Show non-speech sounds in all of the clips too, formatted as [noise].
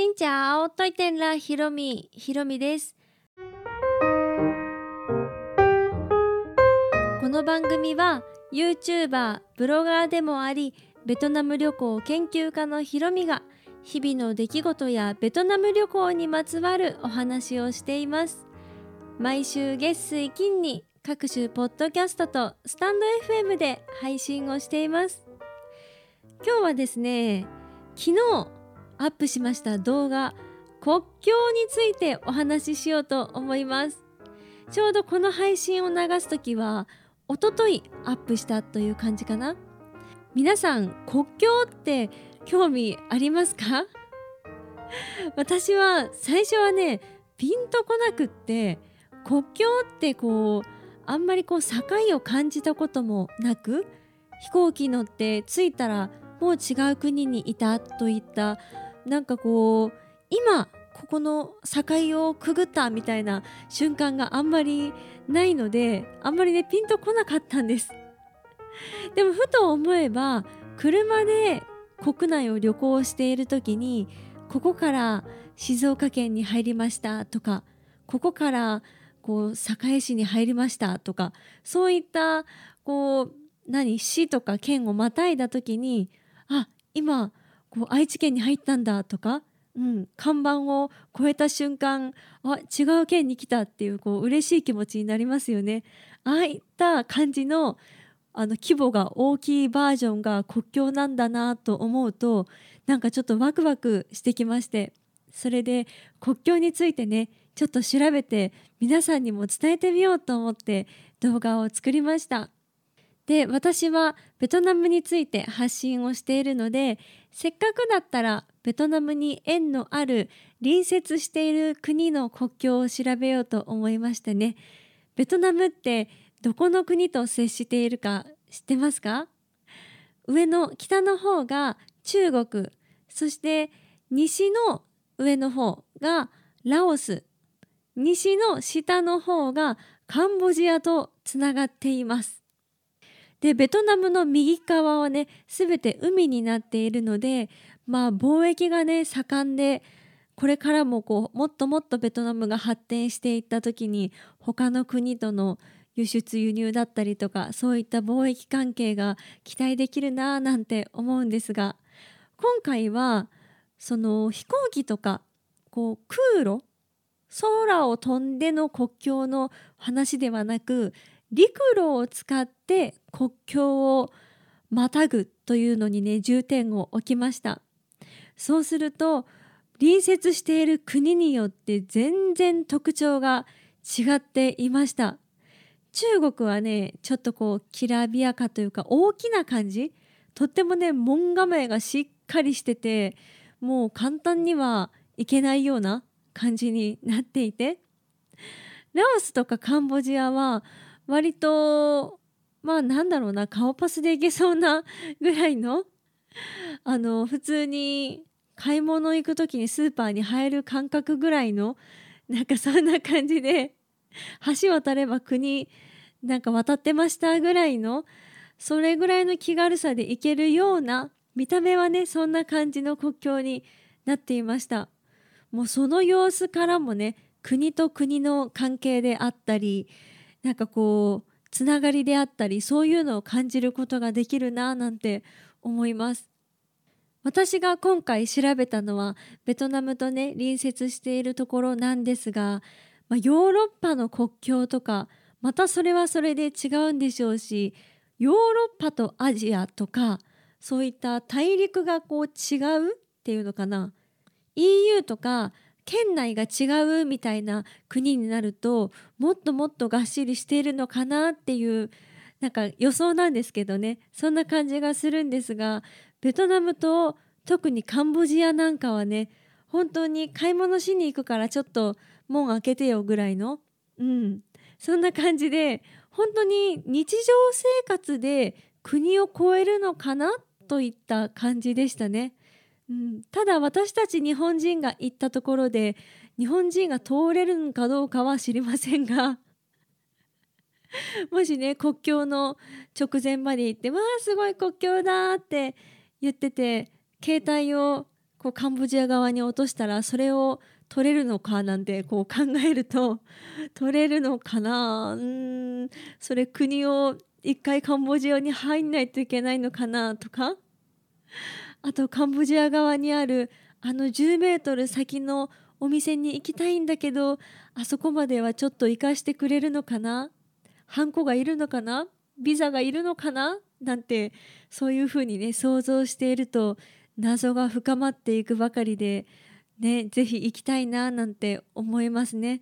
しんちゃおといてんらひろみひろみです。この番組は YouTuber ブロガーでもありベトナム旅行研究家のひろみが日々の出来事やベトナム旅行にまつわるお話をしています。毎週月水金に各種ポッドキャストとスタンド FM で配信をしています。今日はですね昨日アップしました動画国境についてお話ししようと思います。ちょうどこの配信を流す時はおとといアップしたという感じかな。皆さん国境って興味ありますか？[laughs] 私は最初はねピンとこなくって国境ってこうあんまりこう境を感じたこともなく飛行機乗って着いたらもう違う国にいたといったなんかこう今ここの境をくぐったみたいな瞬間があんまりないのであんまりねピンとこなかったんです。でもふと思えば車で国内を旅行している時にここから静岡県に入りましたとかここからこう堺市に入りましたとかそういったこう何市とか県をまたいだ時にあ今こう愛知県に入ったんだとか、うん、看板を越えた瞬間あ違う県に来たっていうこう嬉しい気持ちになりますよね。ああいった感じのあの規模が大きいバージョンが国境なんだなと思うとなんかちょっとワクワクしてきましてそれで国境についてねちょっと調べて皆さんにも伝えてみようと思って動画を作りました。で私はベトナムについて発信をしているのでせっかくだったらベトナムに縁のある隣接している国の国境を調べようと思いましてね。ベトナムってどこの国と接しているか知ってますか？上の北の方が中国そして西の上の方がラオス西の下の方がカンボジアとつながっています。でベトナムの右側はね全て海になっているのでまあ貿易がね盛んでこれからもこうもっともっとベトナムが発展していった時に他の国との輸出輸入だったりとかそういった貿易関係が期待できるなぁなんて思うんですが今回はその飛行機とかこう空路空を飛んでの国境の話ではなく陸路を使って国境をまたぐというのにね重点を置きました。そうすると隣接している国によって全然特徴が違っていました。中国はねちょっとこうきらびやかというか大きな感じとってもね門構えがしっかりしててもう簡単にはいけないような感じになっていて。ラオスとかカンボジアは割とまあなんだろうな顔パスでいけそうなぐらいの [laughs] あの普通に買い物行く時にスーパーに入る感覚ぐらいのなんかそんな感じで橋渡れば国なんか渡ってましたぐらいのそれぐらいの気軽さで行けるような見た目はねそんな感じの国境になっていました。もうその様子からもね国と国の関係であったりなんかこうつながりであったりそういうのを感じることができるななんて思います。私が今回調べたのはベトナムとね隣接しているところなんですが、まあ、ヨーロッパの国境とかまたそれはそれで違うんでしょうしヨーロッパとアジアとかそういった大陸がこう違うっていうのかな。EU とか県内が違うみたいな国になるともっともっとがっしりしているのかなっていうなんか予想なんですけどねそんな感じがするんですがベトナムと特にカンボジアなんかはね本当に買い物しに行くからちょっと門開けてよぐらいのうんそんな感じで本当に日常生活で国を越えるのかなといった感じでしたね。うん、ただ私たち日本人が行ったところで日本人が通れるのかどうかは知りませんが [laughs] もしね国境の直前まで行って「わあすごい国境だ」って言ってて携帯をこうカンボジア側に落としたらそれを取れるのかなんてこう考えると [laughs] 取れるのかな？うん。それ国を一回カンボジアに入んないといけないのかな？とか。あとカンボジア側にあるあの10メートル先のお店に行きたいんだけどあそこまではちょっと行かしてくれるのかな？ハンコがいるのかな？ビザがいるのかな？なんてそういうふうにね想像していると謎が深まっていくばかりでね是非行きたいななんて思いますね。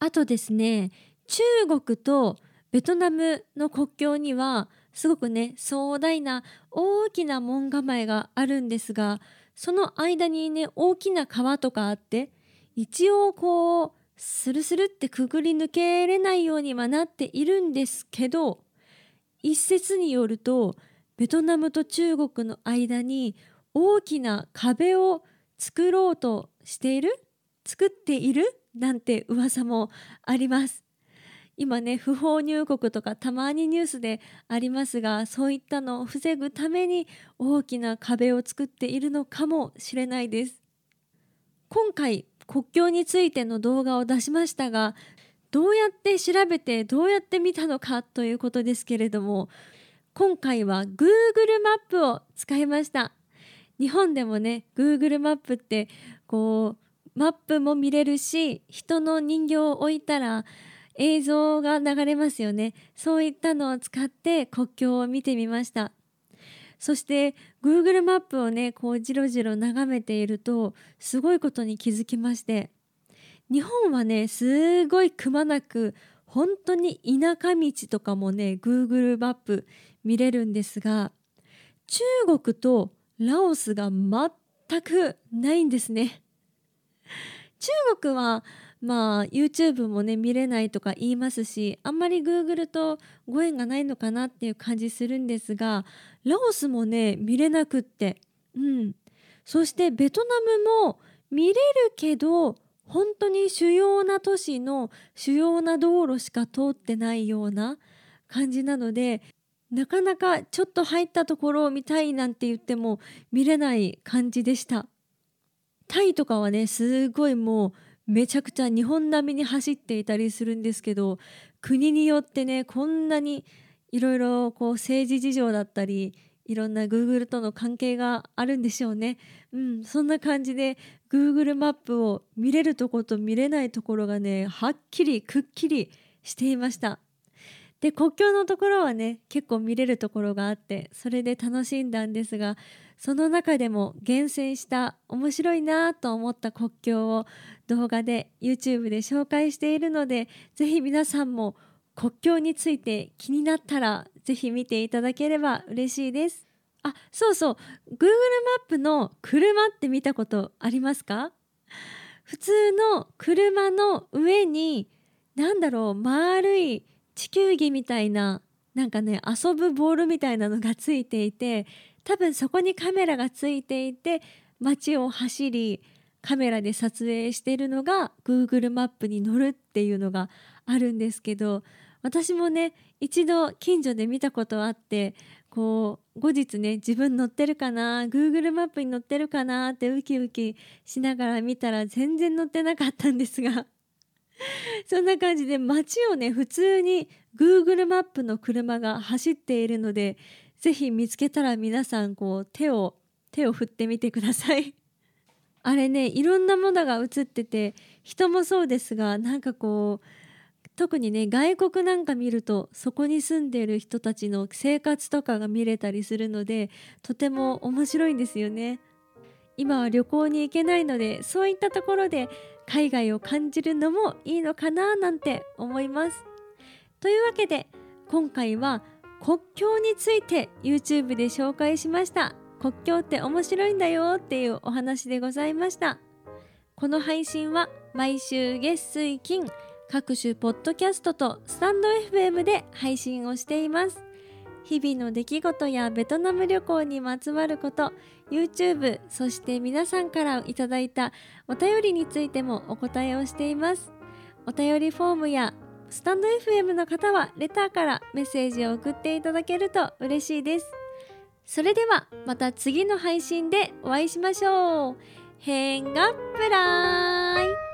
あとですね中国とベトナムの国境にはすごくね壮大な大きな門構えがあるんですがその間にね大きな川とかあって一応こうスルスルってくぐり抜けれないようにはなっているんですけど一説によるとベトナムと中国の間に大きな壁を作ろうとしている作っているなんて噂もあります。今ね不法入国とかたまにニュースでありますがそういったのを防ぐために大きな壁を作っているのかもしれないです。今回国境についての動画を出しましたがどうやって調べてどうやって見たのかということですけれども今回は Google マップを使いました。日本でもね Google マップってこうマップも見れるし人の人形を置いたら映像が流れますよね。そういったのを使って国境を見てみました。そして Google マップをねこうじろじろ眺めているとすごいことに気づきまして日本はねすごいくまなく本当に田舎道とかもね Google マップ見れるんですが中国とラオスが全くないんですね。中国はまあ YouTube もね見れないとか言いますしあんまり Google とご縁がないのかなっていう感じするんですがラオスもね見れなくって。うん。そしてベトナムも見れるけど本当に主要な都市の主要な道路しか通ってないような感じなのでなかなかちょっと入ったところを見たいなんて言っても見れない感じでした。タイとかはねすごいもうめちゃくちゃ日本並みに走っていたりするんですけど国によってねこんなにいろいろこう政治事情だったりいろんな Google との関係があるんでしょうね。うん、そんな感じで Google マップを見れるとこと見れないところがねはっきりくっきりしていました。で国境のところはね結構見れるところがあってそれで楽しんだんですがその中でも厳選した面白いなと思った国境を動画で YouTube で紹介しているのでぜひ皆さんも国境について気になったらぜひ見ていただければ嬉しいです。あそうそう Google マップの車って見たことありますか？普通の車の上に何だろう丸い地球儀みたいななんかね遊ぶボールみたいなのがついていて多分そこにカメラがついていて街を走りカメラで撮影しているのが Google マップに載るっていうのがあるんですけど私もね一度近所で見たことあってこう後日ね自分乗ってるかな Google マップに載ってるかなってウキウキしながら見たら全然載ってなかったんですが。[laughs] そんな感じで街をね普通に Google マップの車が走っているのでぜひ見つけたら皆さんこう手を手を振ってみてください。[laughs] あれねいろんなものが映ってて人もそうですがなんかこう特にね外国なんか見るとそこに住んでいる人たちの生活とかが見れたりするのでとても面白いんですよね。今は旅行に行けないのでそういったところで海外を感じるのもいいのかななんて思います。というわけで今回は国境について YouTube で紹介しました。国境って面白いんだよっていうお話でございました。この配信は毎週月水金各種ポッドキャストとスタンド FM で配信をしています。日々の出来事やベトナム旅行にまつわること YouTube そして皆さんからいただいたお便りについてもお答えをしています。お便りフォームやスタンド FM の方はレターからメッセージを送っていただけると嬉しいです。それではまた次の配信でお会いしましょう。変がプライ